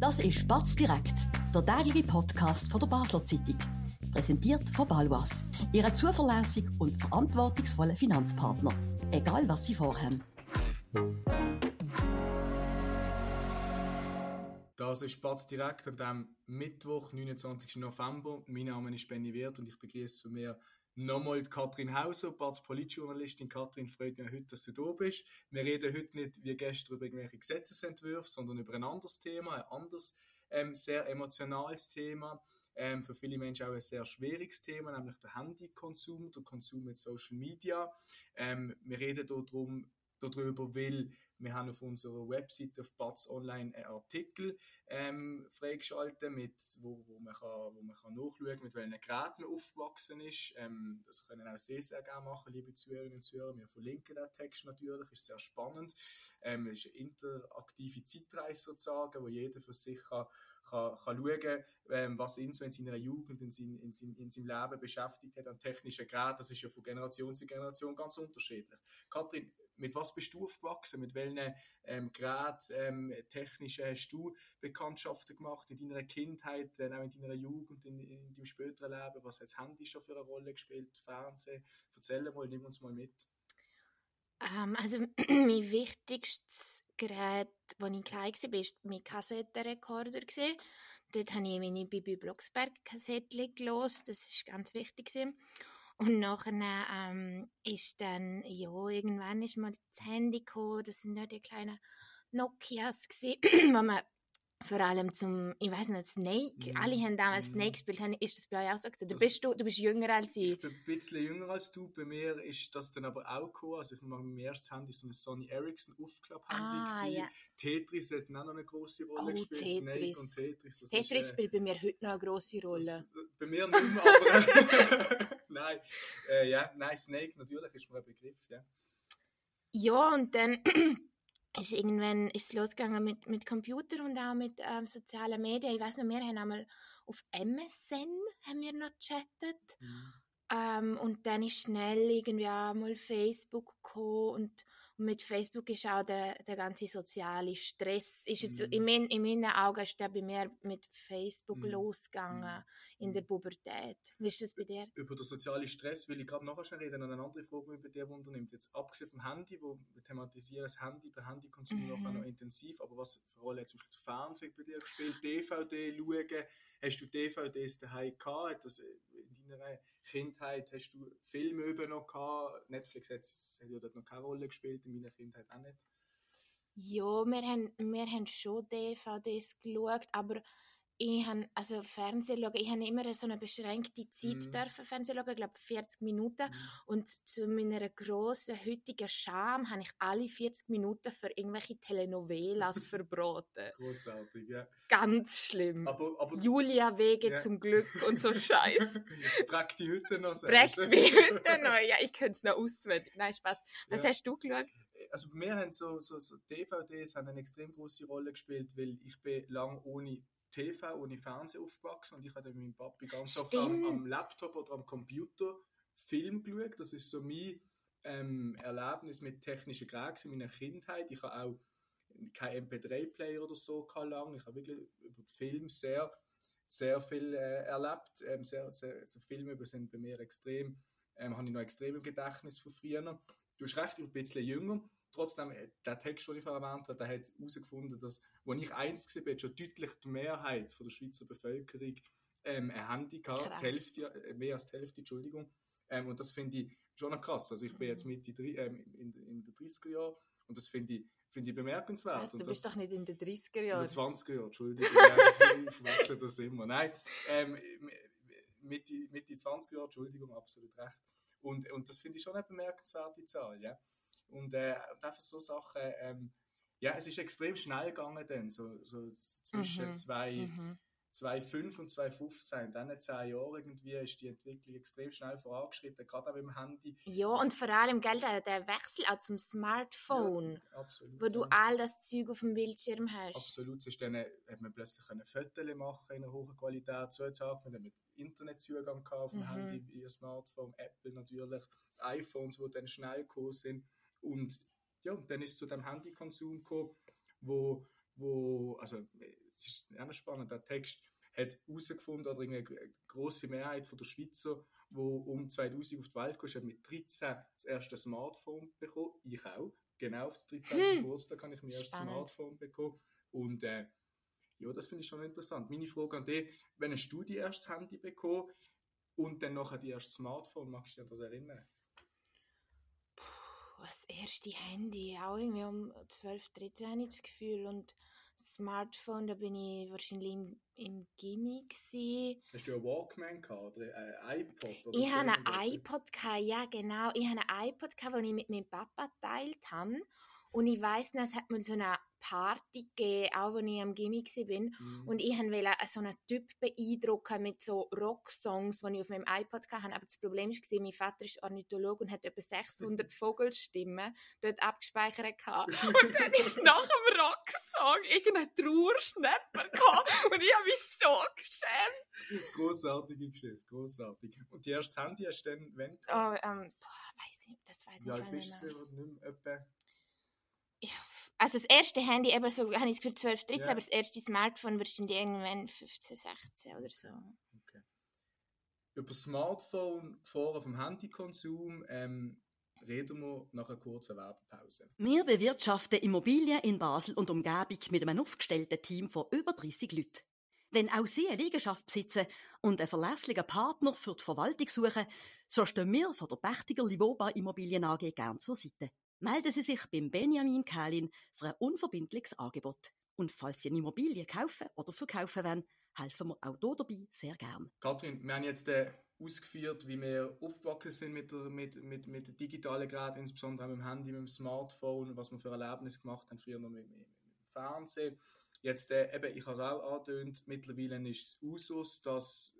Das ist Batz direkt, der tägliche Podcast von der Basler Zeitung. Präsentiert von Balwas, Ihrem zuverlässigen und verantwortungsvollen Finanzpartner. Egal was Sie vorhaben. Das ist Batz direkt an dem Mittwoch, 29. November. Mein Name ist Benny Wirth und ich begrüße zu mir nochmal Katrin Hauser, Batz Politjournalistin. Katrin, freut mich heute, dass du da bist. Wir reden heute nicht wie gestern über irgendwelche Gesetzesentwürfe, sondern über ein anderes Thema, ein anderes ähm, sehr emotionales Thema. Ähm, für viele Menschen auch ein sehr schwieriges Thema, nämlich der Handykonsum, der Konsum mit Social Media. Ähm, wir reden hier darum, darüber, weil wir haben auf unserer Website auf Batz Online einen Artikel ähm, freigeschaltet, mit, wo, wo, man kann, wo man kann nachschauen mit welchen Geräten man aufgewachsen ist. Ähm, das können auch sehr, sehr gerne machen, liebe Zuhörerinnen und Zuhörer. Wir verlinken den Text natürlich, ist sehr spannend. Ähm, es ist eine interaktive Zeitreise sozusagen, wo jeder für sich kann, kann, kann schauen, ähm, was ihn so in seiner Jugend, in, sein, in, sein, in seinem Leben beschäftigt hat an technischen Geräten. Das ist ja von Generation zu Generation ganz unterschiedlich. Kathrin, mit was bist du aufgewachsen? Mit welchen ähm, Geräten, ähm, technischen hast du Bekanntschaften gemacht in deiner Kindheit, äh, auch in deiner Jugend, in, in deinem späteren Leben? Was hat das Handy schon für eine Rolle gespielt? Fernsehen? Erzähl mal, nimm uns mal mit. Ähm, also, mein wichtigstes Gerät, als ich klein war, war mein Kassettenrekorder. Dort habe ich meine Bibi Blocksberg-Kassettchen gelesen. Das war ganz wichtig. Und nachher ähm, ist dann, ja, irgendwann ist mal das Handy gekommen, das sind ja die kleinen Nokias wo man vor allem zum, ich weiß nicht, Snake, mm. alle haben damals mm. Snake gespielt, ist das bei euch auch so gewesen? Du, bist, du, du bist jünger als ich. Ich bin ein bisschen jünger als du, bei mir ist das dann aber auch gekommen, also ich meine, mein erstes Handy so ein Sony Ericsson Aufklapp-Handy ah, ja. Tetris hat auch noch eine grosse Rolle oh, gespielt, Tetris. Snake und Tetris. Das Tetris ist, äh, spielt bei mir heute noch eine grosse Rolle. Das, bei mir nicht mehr, aber nein, äh, ja, nein, Snake natürlich ist mir ein Begriff, ja. Ja, und dann ist irgendwann ist losgegangen mit, mit Computer und auch mit ähm, sozialen Medien. Ich weiß noch, wir haben einmal auf MSN haben wir noch gechattet. Mhm. Ähm, und dann ist schnell irgendwie auch mal Facebook gekommen und und mit Facebook ist auch der, der ganze soziale Stress, ist jetzt, mm. in, mein, in meinen Augen ist der bei mir mit Facebook mm. losgegangen mm. in der Pubertät. Wie ist das bei dir? Über den sozialen Stress will ich gerade nachher schon reden, eine andere Frage, die bei dir unternimmt. Jetzt abgesehen vom Handy, wo wir thematisieren das Handy, der Handykonsum mm. noch, noch intensiv, aber was für eine Rolle hat zum Beispiel Fernsehen bei dir gespielt, DVD schauen, Hast du DVDs daheim gehabt? Das in deiner Kindheit hast du Filme über noch gehabt? Netflix hat, ja dort noch keine Rolle gespielt, in meiner Kindheit auch nicht. Ja, wir haben, wir haben schon DVDs geschaut, aber ich habe, also Fernsehen schauen, ich habe immer so eine beschränkte Zeit mm. dürfen Fernsehen schauen, ich glaube 40 Minuten. Mm. Und zu meiner grossen heutigen Scham habe ich alle 40 Minuten für irgendwelche Telenovelas verbraten. Großartig, ja. Ganz schlimm. Aber, aber Julia Wege ja. zum Glück und so Scheiß. Prägt die heute noch? Prägt mich heute noch, ja, ich könnte es noch auswendig. Nein, Spaß. Was ja. hast du geschaut? Also bei mir haben so, so, so DVDs haben eine extrem große Rolle gespielt, weil ich bin lang ohne TV ohne Fernsehen aufgewachsen und ich habe mit meinem Papi ganz Stimmt. oft am, am, Laptop oder am Computer Film geschaut. Das ist so mein ähm, Erlebnis mit technischen Geräten in meiner Kindheit. Ich habe auch kein MP3-Player oder so lang. Ich habe wirklich über Film sehr, sehr viel äh, erlebt. Ähm, sehr, sehr, so Filme sind bei mir extrem, ähm, habe ich noch extrem im Gedächtnis von früher. Du hast recht, ich bin ein bisschen jünger trotzdem, äh, der Text, den ich vorher erwähnt habe, der hat herausgefunden, dass, als ich eins war, schon deutlich die Mehrheit von der Schweizer Bevölkerung ähm, ein Handy hatte, Hälfte, äh, mehr als die Hälfte, Entschuldigung. Ähm, und das finde ich schon noch krass. Also ich bin jetzt Mitte ähm, in, in den 30er Jahren und das finde ich, find ich bemerkenswert. Was, du bist doch nicht in den 30er Jahren. In den 20er Jahren, Entschuldigung. ich verwechsel das immer. Nein, ähm, Mitte, Mitte 20er Jahre, Entschuldigung, absolut recht. Und, und das finde ich schon eine bemerkenswerte Zahl. Ja? Und, äh, und einfach so Sachen, ähm, ja, es ist extrem schnell gegangen dann, so, so zwischen mhm. zwei, mhm. 2005 und 2015, in diesen zehn Jahren irgendwie, ist die Entwicklung extrem schnell vorangeschritten, gerade auch dem Handy. Ja, das und vor allem, gell, der, der Wechsel auch zum Smartphone, ja, absolut, wo du all das Zeug auf dem Bildschirm hast. Absolut, es dann, hat man plötzlich Fotos machen in einer hohen Qualität, so hat man mit Internetzugang auf dem mhm. Handy, via Smartphone, Apple natürlich, iPhones, die dann schnell gekommen sind. Und ja, dann ist es zu dem Handykonsum gekommen, wo, wo also das ist auch spannend, der Text hat herausgefunden, oder eine grosse Mehrheit von der Schweizer, die um 2000 auf die Welt kam, hat mit 13 das erste Smartphone bekommen. Ich auch. Genau, auf der 13. Hm. Geburtstag habe ich mein erstes Smartphone bekommen. Und äh, ja, das finde ich schon interessant. Meine Frage an dich, wenn hast du dein erstes Handy bekommen und dann nachher dein erstes Smartphone, magst du dich das erinnern? Das erste Handy, auch irgendwie um 12, 13 habe ich das Gefühl und Smartphone, da bin ich wahrscheinlich im, im gewesen. Hast du einen Walkman gehabt oder ein iPod? Oder ich habe ein iPod gehabt, ja genau. Ich habe ein iPod gehabt, den ich mit meinem Papa geteilt habe. Und ich weiss noch, es hat mir so eine Party gegeben, auch als ich am Gimmick war. Mhm. Und ich wollte so einen Typ beeindrucken mit so Rocksongs, die ich auf meinem iPod hatte. Aber das Problem war, mein Vater ist Ornithologe und hat etwa 600 Vogelstimmen dort abgespeichert. Und dann ist nach dem Rocksong irgendein Trauerschnapper gekommen. Und ich habe mich so geschämt. Grossartige Geschichte, grossartig. Und die erste Handy hast du dann wann Oh, ähm, boah, weiss ich, das weiß ich nicht mehr. Wie alt bist du? Nicht mehr etwa ja, also das erste Handy eben so, habe ich für 12, 13, ja. aber das erste Smartphone wahrscheinlich irgendwann 15, 16 oder so. Okay. Über Smartphone, Gefahren vom Handykonsum, ähm, reden wir nach einer kurzen Werbepause. Wir bewirtschaften Immobilien in Basel und Umgebung mit einem aufgestellten Team von über 30 Leuten. Wenn auch Sie eine Liegenschaft besitzen und einen verlässlichen Partner für die Verwaltung suchen, so stehen wir von der Pächtiger Livoba Immobilien AG gern zur Seite melden Sie sich beim Benjamin Kählin für ein unverbindliches Angebot. Und falls Sie eine Immobilie kaufen oder verkaufen wollen, helfen wir auch hier dabei sehr gern. Kathrin, wir haben jetzt äh, ausgeführt, wie wir aufgewachsen sind mit, der, mit, mit, mit digitalen Geräten, insbesondere mit dem Handy, mit dem Smartphone, was wir für Erlebnisse gemacht haben, früher noch mit, mit, mit dem Fernsehen. Jetzt, äh, eben, ich habe es auch angetönt, mittlerweile ist es Usus, dass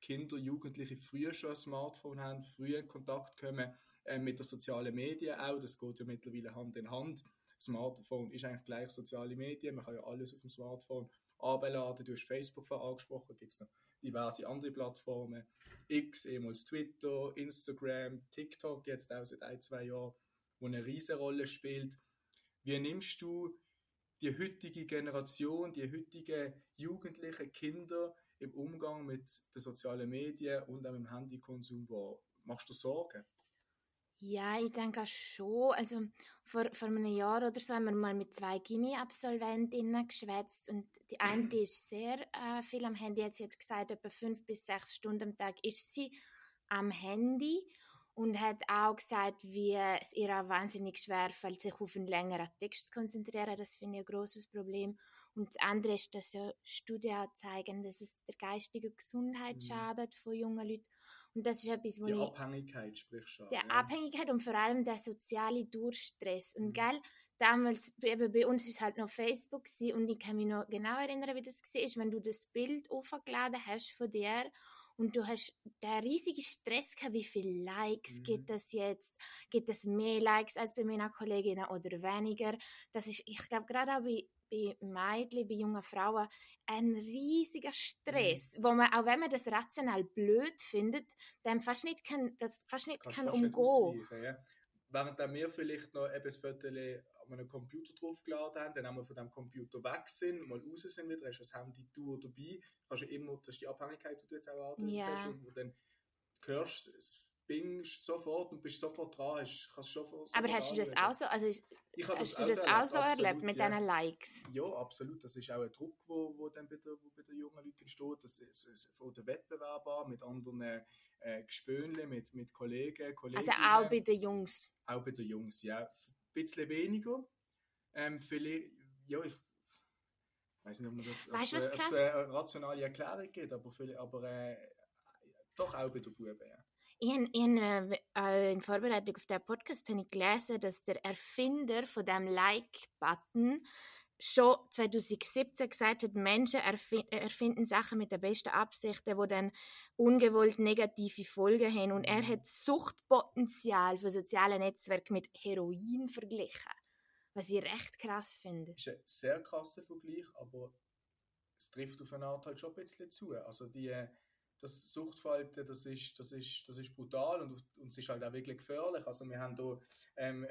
Kinder, Jugendliche früher schon ein Smartphone haben, früher in Kontakt kommen äh, mit den sozialen Medien auch. Das geht ja mittlerweile Hand in Hand. Smartphone ist eigentlich gleich soziale Medien. Man kann ja alles auf dem Smartphone abladen. Du hast Facebook angesprochen, gibt es noch diverse andere Plattformen. X, ehemals Twitter, Instagram, TikTok, jetzt auch seit ein, zwei Jahren, wo eine riesige Rolle spielt. Wie nimmst du die heutige Generation, die heutigen jugendlichen Kinder im Umgang mit den sozialen Medien und auch im Handykonsum wahr? Machst du Sorgen? Ja, ich denke schon. Also vor, vor einem Jahr oder so haben wir mal mit zwei Gimmi-Absolventinnen geschwätzt und die eine die ist sehr äh, viel am Handy. Jetzt hat gesagt, etwa fünf bis sechs Stunden am Tag ist sie am Handy und hat auch gesagt, wie es ihr auch wahnsinnig schwer fällt, sich auf einen längeren Text zu konzentrieren. Das finde ich ein großes Problem. Und das andere ist, dass ja Studien zeigen, dass es der geistigen Gesundheit mhm. schadet von jungen Leuten. Und das ist etwas, wo die ich... Abhängigkeit sprichst du Die ja. Abhängigkeit und vor allem der soziale Durchstress. Und mhm. gell, damals, eben bei uns ist halt noch Facebook und ich kann mich noch genau erinnern, wie das war, wenn du das Bild aufgeladen hast von dir und du hast den riesigen Stress gehabt, wie viele Likes mhm. gibt es jetzt? Gibt es mehr Likes als bei meinen Kolleginnen oder weniger? Das ist, ich glaube, gerade auch bei bei Mädchen, bei jungen Frauen ein riesiger Stress, mhm. wo man, auch wenn man das rational blöd findet, dann fast nicht kann, das fast nicht kann umgehen. Nicht ja. Während wir vielleicht noch das Foto an einem Computer draufgeladen haben, dann haben wir von dem Computer weg sind, mal raus sind wieder, hast du das Handy du dabei, kannst du immer, das ist die Abhängigkeit, die du jetzt auch ja. wo du dann hörst, bingst sofort und bist sofort dran, hast, kannst sofort, Aber hast du das auch so, also ich hast das du das auch so erlebt, absolut, mit ja. diesen Likes? Ja, absolut, das ist auch ein Druck, wo, wo dann bei, der, wo bei den jungen Leuten entsteht, das ist, ist von der Wettbewerb an, mit anderen äh, Gespönle, mit, mit Kollegen, Kollegen. Also auch bei den Jungs? Auch bei den Jungs, ja. Ein bisschen weniger, ähm, vielleicht, ja, ich weiß nicht, ob man das weißt, ob, was eine rationale Erklärung gibt, aber, viel, aber äh, doch auch bei den Buben, ja. Habe, ich äh, in Vorbereitung auf den Podcast habe ich gelesen, dass der Erfinder von dem Like-Button schon 2017 gesagt hat, Menschen erfinden Sachen mit der besten Absichten, wo dann ungewollt negative Folgen haben. Und er mhm. hat Suchtpotenzial für soziale Netzwerke mit Heroin verglichen. Was ich recht krass finde. Das ist ein sehr krasser Vergleich, aber es trifft auf eine Art halt schon ein bisschen zu. Also die das Suchtverhalten, das ist, das ist, das ist brutal und, und es ist halt auch wirklich gefährlich. Also wir haben da, ähm, äh,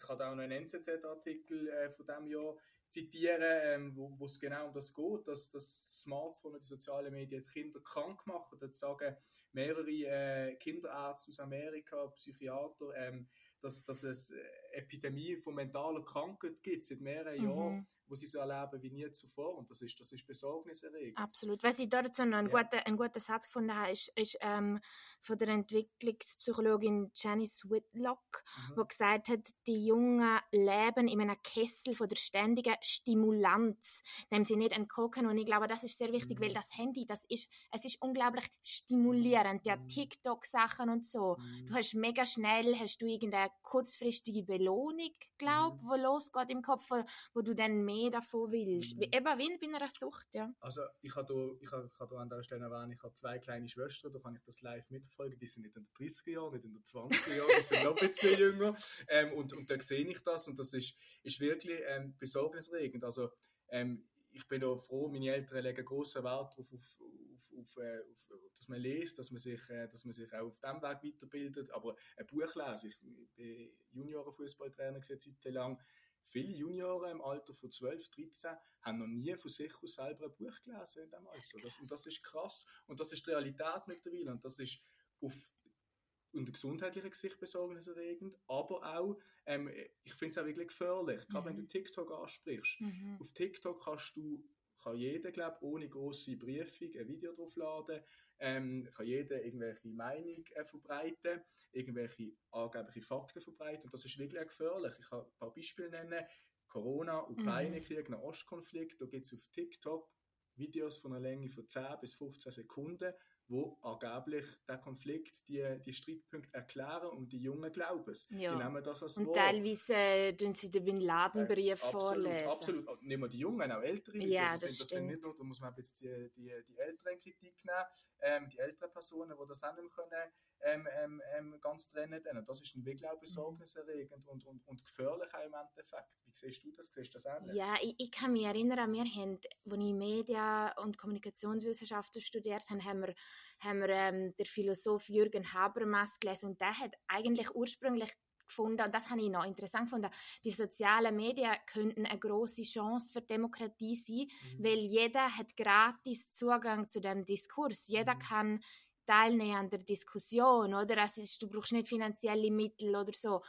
ich habe auch noch einen NZZ-Artikel äh, von diesem Jahr, zitieren, ähm, wo es genau um das geht, dass das Smartphone und die sozialen Medien die Kinder krank machen. Dort sagen mehrere äh, Kinderärzte aus Amerika, Psychiater, ähm, dass, dass es äh, Epidemie von mentaler Krankheit gibt seit mehreren mhm. Jahren wo sie so erleben wie nie zuvor. Und das ist, das ist besorgniserregend. Absolut. Was ich dazu noch einen, ja. guten, einen guten Satz gefunden habe, ist, ist ähm, von der Entwicklungspsychologin Janice Whitlock, mhm. die gesagt hat, die Jungen leben in einem Kessel von der ständigen Stimulanz, dem sie nicht entkommen Und ich glaube, das ist sehr wichtig, mhm. weil das Handy, das ist, es ist unglaublich stimulierend. Ja, mhm. TikTok-Sachen und so. Mhm. Du hast mega schnell, hast du irgendeine kurzfristige Belohnung, glaube ich, mhm. wo losgeht im Kopf, wo, wo du dann mehr davon willst. Mhm. Eben wie in einer Sucht, ja. Also ich habe da, ich da an dieser Stelle erwähnt, ich habe zwei kleine Schwestern, da kann ich das live mitverfolgen, die sind nicht in den 30er Jahren, nicht in den 20er Jahren, die sind noch ein bisschen jünger ähm, und, und da sehe ich das und das ist, ist wirklich ähm, besorgniserregend. Also ähm, ich bin auch froh, meine Eltern legen großen Wert darauf, auf, auf, auf, äh, auf, dass man liest, dass man, sich, äh, dass man sich auch auf diesem Weg weiterbildet. Aber ein Buch lesen, ich bin Juniorenfußballtrainer seit lang, viele Junioren im Alter von 12, 13 haben noch nie von sich aus selber ein Buch gelesen in dem Alter. Das, und das ist krass. Und das ist die Realität mittlerweile. Und das ist auf unter gesundheitlicher Gesicht besorgniserregend, aber auch, ähm, ich finde es auch wirklich gefährlich, gerade mhm. wenn du TikTok ansprichst. Mhm. Auf TikTok kannst du, kann jeder, glaube ohne große Briefung ein Video draufladen, ähm, kann jeder irgendwelche Meinung äh, verbreiten, irgendwelche angebliche Fakten verbreiten. Und das ist wirklich gefährlich. Ich kann ein paar Beispiele nennen. Corona, Ukraine-Krieg, mhm. Ostkonflikt. Da gibt es auf TikTok Videos von einer Länge von 10 bis 15 Sekunden, wo angeblich der Konflikt, die, die Streitpunkte erklären und die Jungen glauben es. Ja. Die nehmen das als Und teilweise äh, tun sie den Bin Laden-Brief äh, vorlesen. Absolut, oh, nicht nur die Jungen, auch ältere. Ja, das, das, sind, das sind nicht nur, da muss man jetzt die, die, die älteren Kritik nehmen, ähm, die älteren Personen, die das auch nicht mehr können, ähm, ähm, ähm ganz trennen können. Und das ist ein wirklich auch besorgniserregend und, und, und gefährlich auch im Endeffekt. Wie siehst du das? Siehst du das ähnlich? Ja, ich, ich kann mich erinnern, wir haben, als ich Media- und Kommunikationswissenschaften studiert habe, haben wir, haben wir ähm, der Philosoph Jürgen Habermas gelesen und der hat eigentlich ursprünglich gefunden, und das habe ich noch interessant gefunden, die sozialen Medien könnten eine große Chance für Demokratie sein, mhm. weil jeder hat gratis Zugang zu dem Diskurs. Jeder mhm. kann teilnehmen an der Diskussion, oder? Also du brauchst nicht finanzielle Mittel oder so.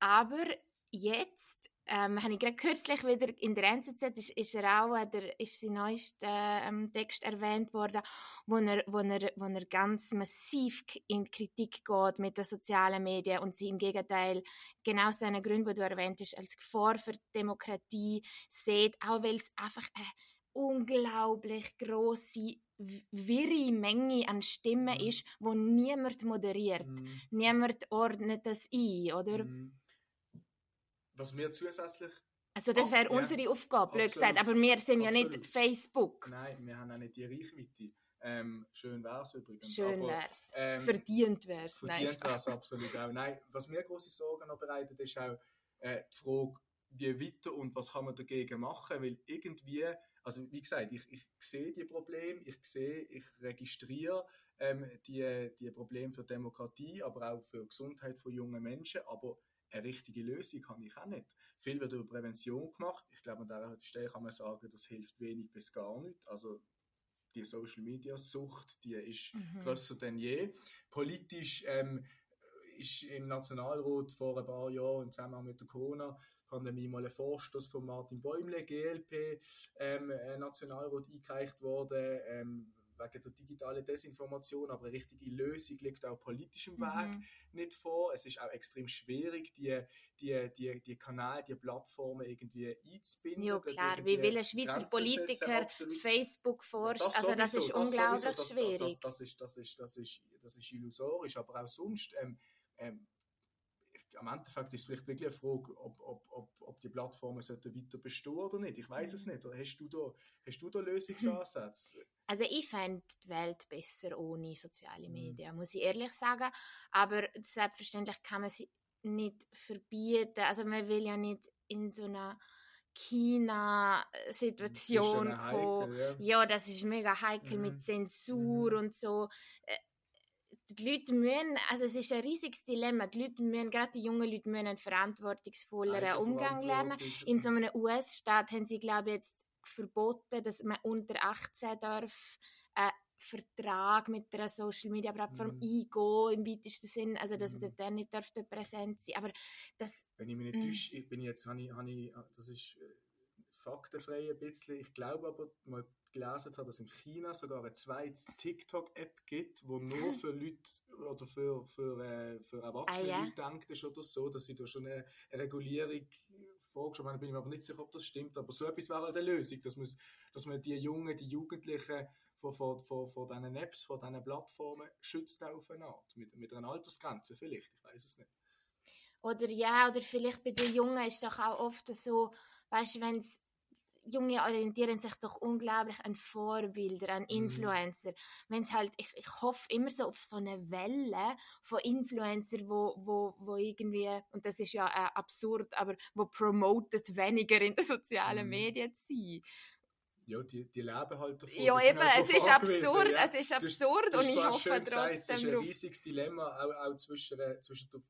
Aber jetzt ähm, habe ich gerade kürzlich wieder in der NZZ ist, ist er auch, der, ist sein neuester ähm, Text erwähnt worden, wo er, wo, er, wo er ganz massiv in Kritik geht mit den sozialen Medien und sie im Gegenteil genau aus den Gründen, die du erwähnt hast, als Gefahr für Demokratie sieht, auch weil es einfach eine unglaublich große wirre Menge an Stimmen mm. ist, wo niemand moderiert. Mm. Niemand ordnet das ein, oder? Mm. Was wir zusätzlich... Also das wäre oh, unsere ja, Aufgabe, blöd gesagt, aber wir sind absolut. ja nicht Facebook. Nein, wir haben auch nicht die Reichweite. Ähm, schön wäre es übrigens. Schön wäre es. Ähm, verdient wäre es. Verdient wäre es absolut auch. Nein, was mir große Sorgen noch bereitet, ist auch äh, die Frage, wie weiter und was kann man dagegen machen, weil irgendwie also wie gesagt, ich, ich sehe die Probleme, ich sehe, ich registriere ähm, die, die Probleme für Demokratie, aber auch für Gesundheit von jungen Menschen, aber eine richtige Lösung habe ich auch nicht. Viel wird über Prävention gemacht. Ich glaube, an dieser Stelle kann man sagen, das hilft wenig bis gar nicht. Also die Social Media Sucht, die ist mhm. größer denn je. Politisch ähm, ist im Nationalrat vor ein paar Jahren im Zusammenhang mit der Corona Pandemie mal ein Vorstoß von Martin Bäumle, GLP, ähm, äh, Nationalrat eingereicht worden, ähm, wegen der digitalen Desinformation, aber eine richtige Lösung liegt auch politisch im Weg mhm. nicht vor. Es ist auch extrem schwierig, die, die, die, die Kanäle, die Plattformen irgendwie einzubinden. Ja klar, wie will ein Schweizer Politiker Facebook forscht, das also das ist das unglaublich das, schwierig. Das, das, ist, das, ist, das, ist, das ist illusorisch, aber auch sonst ähm, ähm, am Endeffekt ist es vielleicht wirklich eine Frage, ob, ob, ob, ob die Plattformen sollten weiter bestehen oder nicht. Ich weiß es mhm. nicht. Oder hast du da, hast du da Lösungsansätze? Also ich fände die Welt besser ohne soziale mhm. Medien, muss ich ehrlich sagen. Aber selbstverständlich kann man sie nicht verbieten. Also man will ja nicht in so einer China-Situation kommen. Ja. ja. das ist mega heikel mhm. mit Zensur mhm. und so. Äh, die Leute müssen, also es ist ein riesiges Dilemma, die Leute müssen, gerade die jungen Leute müssen einen verantwortungsvolleren Umgang lernen. In so einem US-Staat haben sie, glaube ich, jetzt verboten, dass man unter 18 darf einen Vertrag mit einer Social Media Plattform mhm. eingehen im weitesten Sinn, also dass mhm. man dann nicht darf präsent sein. Aber das. Wenn ich mich nicht mhm. täusche, bin ich jetzt, habe ich, habe ich, das ist äh, faktenfrei ein bisschen. Ich glaube aber, mal gelesen zu haben, dass in China sogar eine zweite TikTok-App gibt, wo nur für Leute oder für, für, äh, für erwachsene ah, ja. Leute denkt ist oder so, dass sie da schon eine, Regulierung vorgeschlagen haben. bin ich mir aber nicht sicher, ob das stimmt. Aber so etwas wäre halt eine Lösung, dass man, dass man die Jungen, die Jugendlichen vor, vor, vor, vor diesen Apps, vor diesen Plattformen schützt auf eine Art. Mit, mit einer Altersgrenze vielleicht, ich weiß es nicht. Oder ja, oder vielleicht bei den Jungen ist doch auch oft so, weißt du, wenn es Junge orientieren sich doch unglaublich an Vorbilder, an mhm. Influencer. Mhm. Wenn es halt, ich, ich hoffe immer so auf so eine Welle von Influencer, wo, wo, wo irgendwie, und das ist ja äh, absurd, aber wo promotet weniger in den sozialen mhm. Medien zu sein. Ja, die, die leben halt davon. Ja, eben, halt es ist absurd, ja. es ist absurd und ich hoffe trotzdem gesagt, Es ist ein riesiges Dilemma, auch, auch zwischen, äh, zwischen der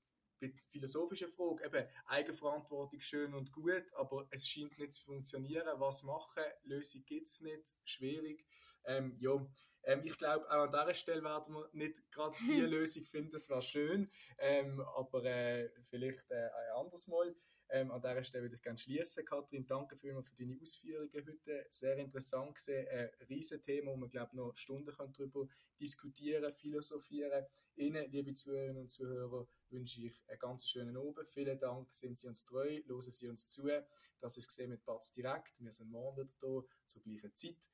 philosophische Frage, eben Eigenverantwortung schön und gut, aber es scheint nicht zu funktionieren. Was machen? Lösung gibt es nicht, schwierig. Ähm, ja, ähm, ich glaube, auch an dieser Stelle werden wir nicht gerade die Lösung finden, das war schön, ähm, aber äh, vielleicht äh, ein anderes Mal. Ähm, an dieser Stelle würde ich gerne schließen. Kathrin, danke vielmals für deine Ausführungen heute. Sehr interessant gesehen. Ein Riesenthema, wo wir, glaube noch Stunden können darüber diskutieren, philosophieren. Ihnen, liebe Zuhörerinnen und Zuhörer, wünsche ich einen ganz schönen Abend. Vielen Dank, sind Sie uns treu, hören Sie uns zu. Das ist gesehen mit Batz direkt. Wir sind morgen wieder da, zur gleichen Zeit.